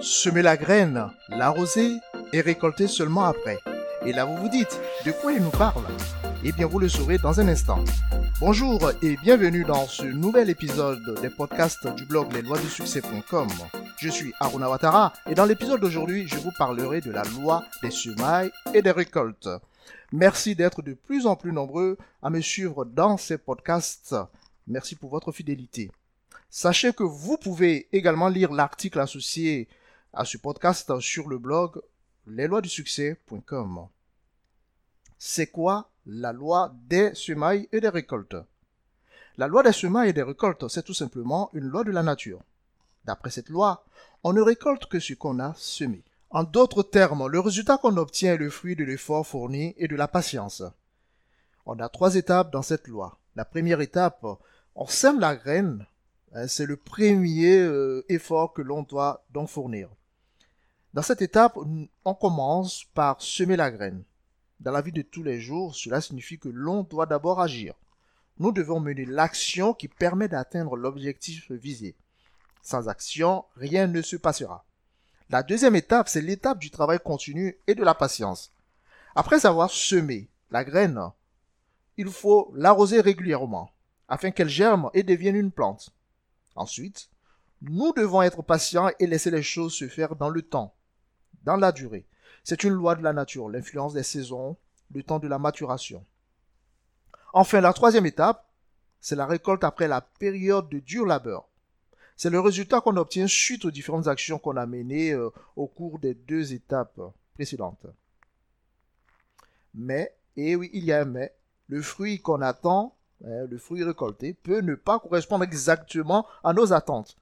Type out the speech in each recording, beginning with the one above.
Semer la graine, l'arroser et récolter seulement après. Et là vous vous dites, de quoi il nous parle? Eh bien vous le saurez dans un instant. Bonjour et bienvenue dans ce nouvel épisode des podcasts du blog lesloisdusuccès.com. Je suis Aruna Watara et dans l'épisode d'aujourd'hui, je vous parlerai de la loi des semailles et des récoltes. Merci d'être de plus en plus nombreux à me suivre dans ces podcasts. Merci pour votre fidélité. Sachez que vous pouvez également lire l'article associé à ce podcast sur le blog lesloisdusuccès.com. C'est quoi la loi des semailles et des récoltes? La loi des semailles et des récoltes, c'est tout simplement une loi de la nature. D'après cette loi, on ne récolte que ce qu'on a semé. En d'autres termes, le résultat qu'on obtient est le fruit de l'effort fourni et de la patience. On a trois étapes dans cette loi. La première étape, on sème la graine. Hein, c'est le premier euh, effort que l'on doit donc fournir. Dans cette étape, on commence par semer la graine. Dans la vie de tous les jours, cela signifie que l'on doit d'abord agir. Nous devons mener l'action qui permet d'atteindre l'objectif visé. Sans action, rien ne se passera. La deuxième étape, c'est l'étape du travail continu et de la patience. Après avoir semé la graine, il faut l'arroser régulièrement afin qu'elle germe et devienne une plante. Ensuite, nous devons être patients et laisser les choses se faire dans le temps dans la durée. C'est une loi de la nature, l'influence des saisons, le temps de la maturation. Enfin, la troisième étape, c'est la récolte après la période de dur labeur. C'est le résultat qu'on obtient suite aux différentes actions qu'on a menées euh, au cours des deux étapes précédentes. Mais, et oui, il y a un mais, le fruit qu'on attend, hein, le fruit récolté, peut ne pas correspondre exactement à nos attentes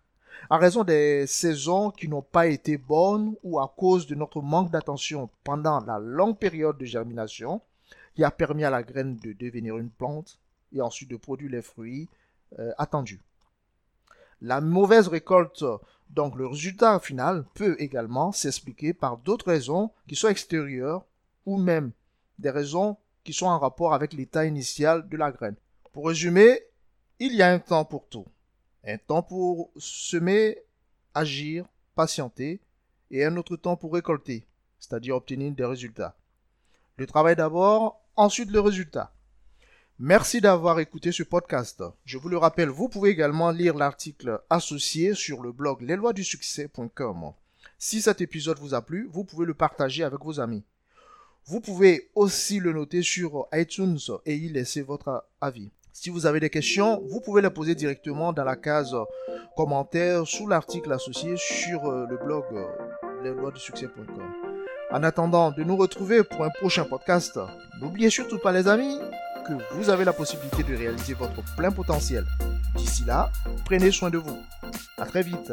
en raison des saisons qui n'ont pas été bonnes ou à cause de notre manque d'attention pendant la longue période de germination qui a permis à la graine de devenir une plante et ensuite de produire les fruits euh, attendus. La mauvaise récolte, donc le résultat final, peut également s'expliquer par d'autres raisons qui sont extérieures ou même des raisons qui sont en rapport avec l'état initial de la graine. Pour résumer, il y a un temps pour tout. Un temps pour semer, agir, patienter, et un autre temps pour récolter, c'est-à-dire obtenir des résultats. Le travail d'abord, ensuite le résultat. Merci d'avoir écouté ce podcast. Je vous le rappelle, vous pouvez également lire l'article associé sur le blog lesloisdusuccès.com. Si cet épisode vous a plu, vous pouvez le partager avec vos amis. Vous pouvez aussi le noter sur iTunes et y laisser votre avis. Si vous avez des questions, vous pouvez les poser directement dans la case commentaires sous l'article associé sur le blog lesloisdusuccès.com. En attendant de nous retrouver pour un prochain podcast, n'oubliez surtout pas les amis que vous avez la possibilité de réaliser votre plein potentiel. D'ici là, prenez soin de vous. À très vite.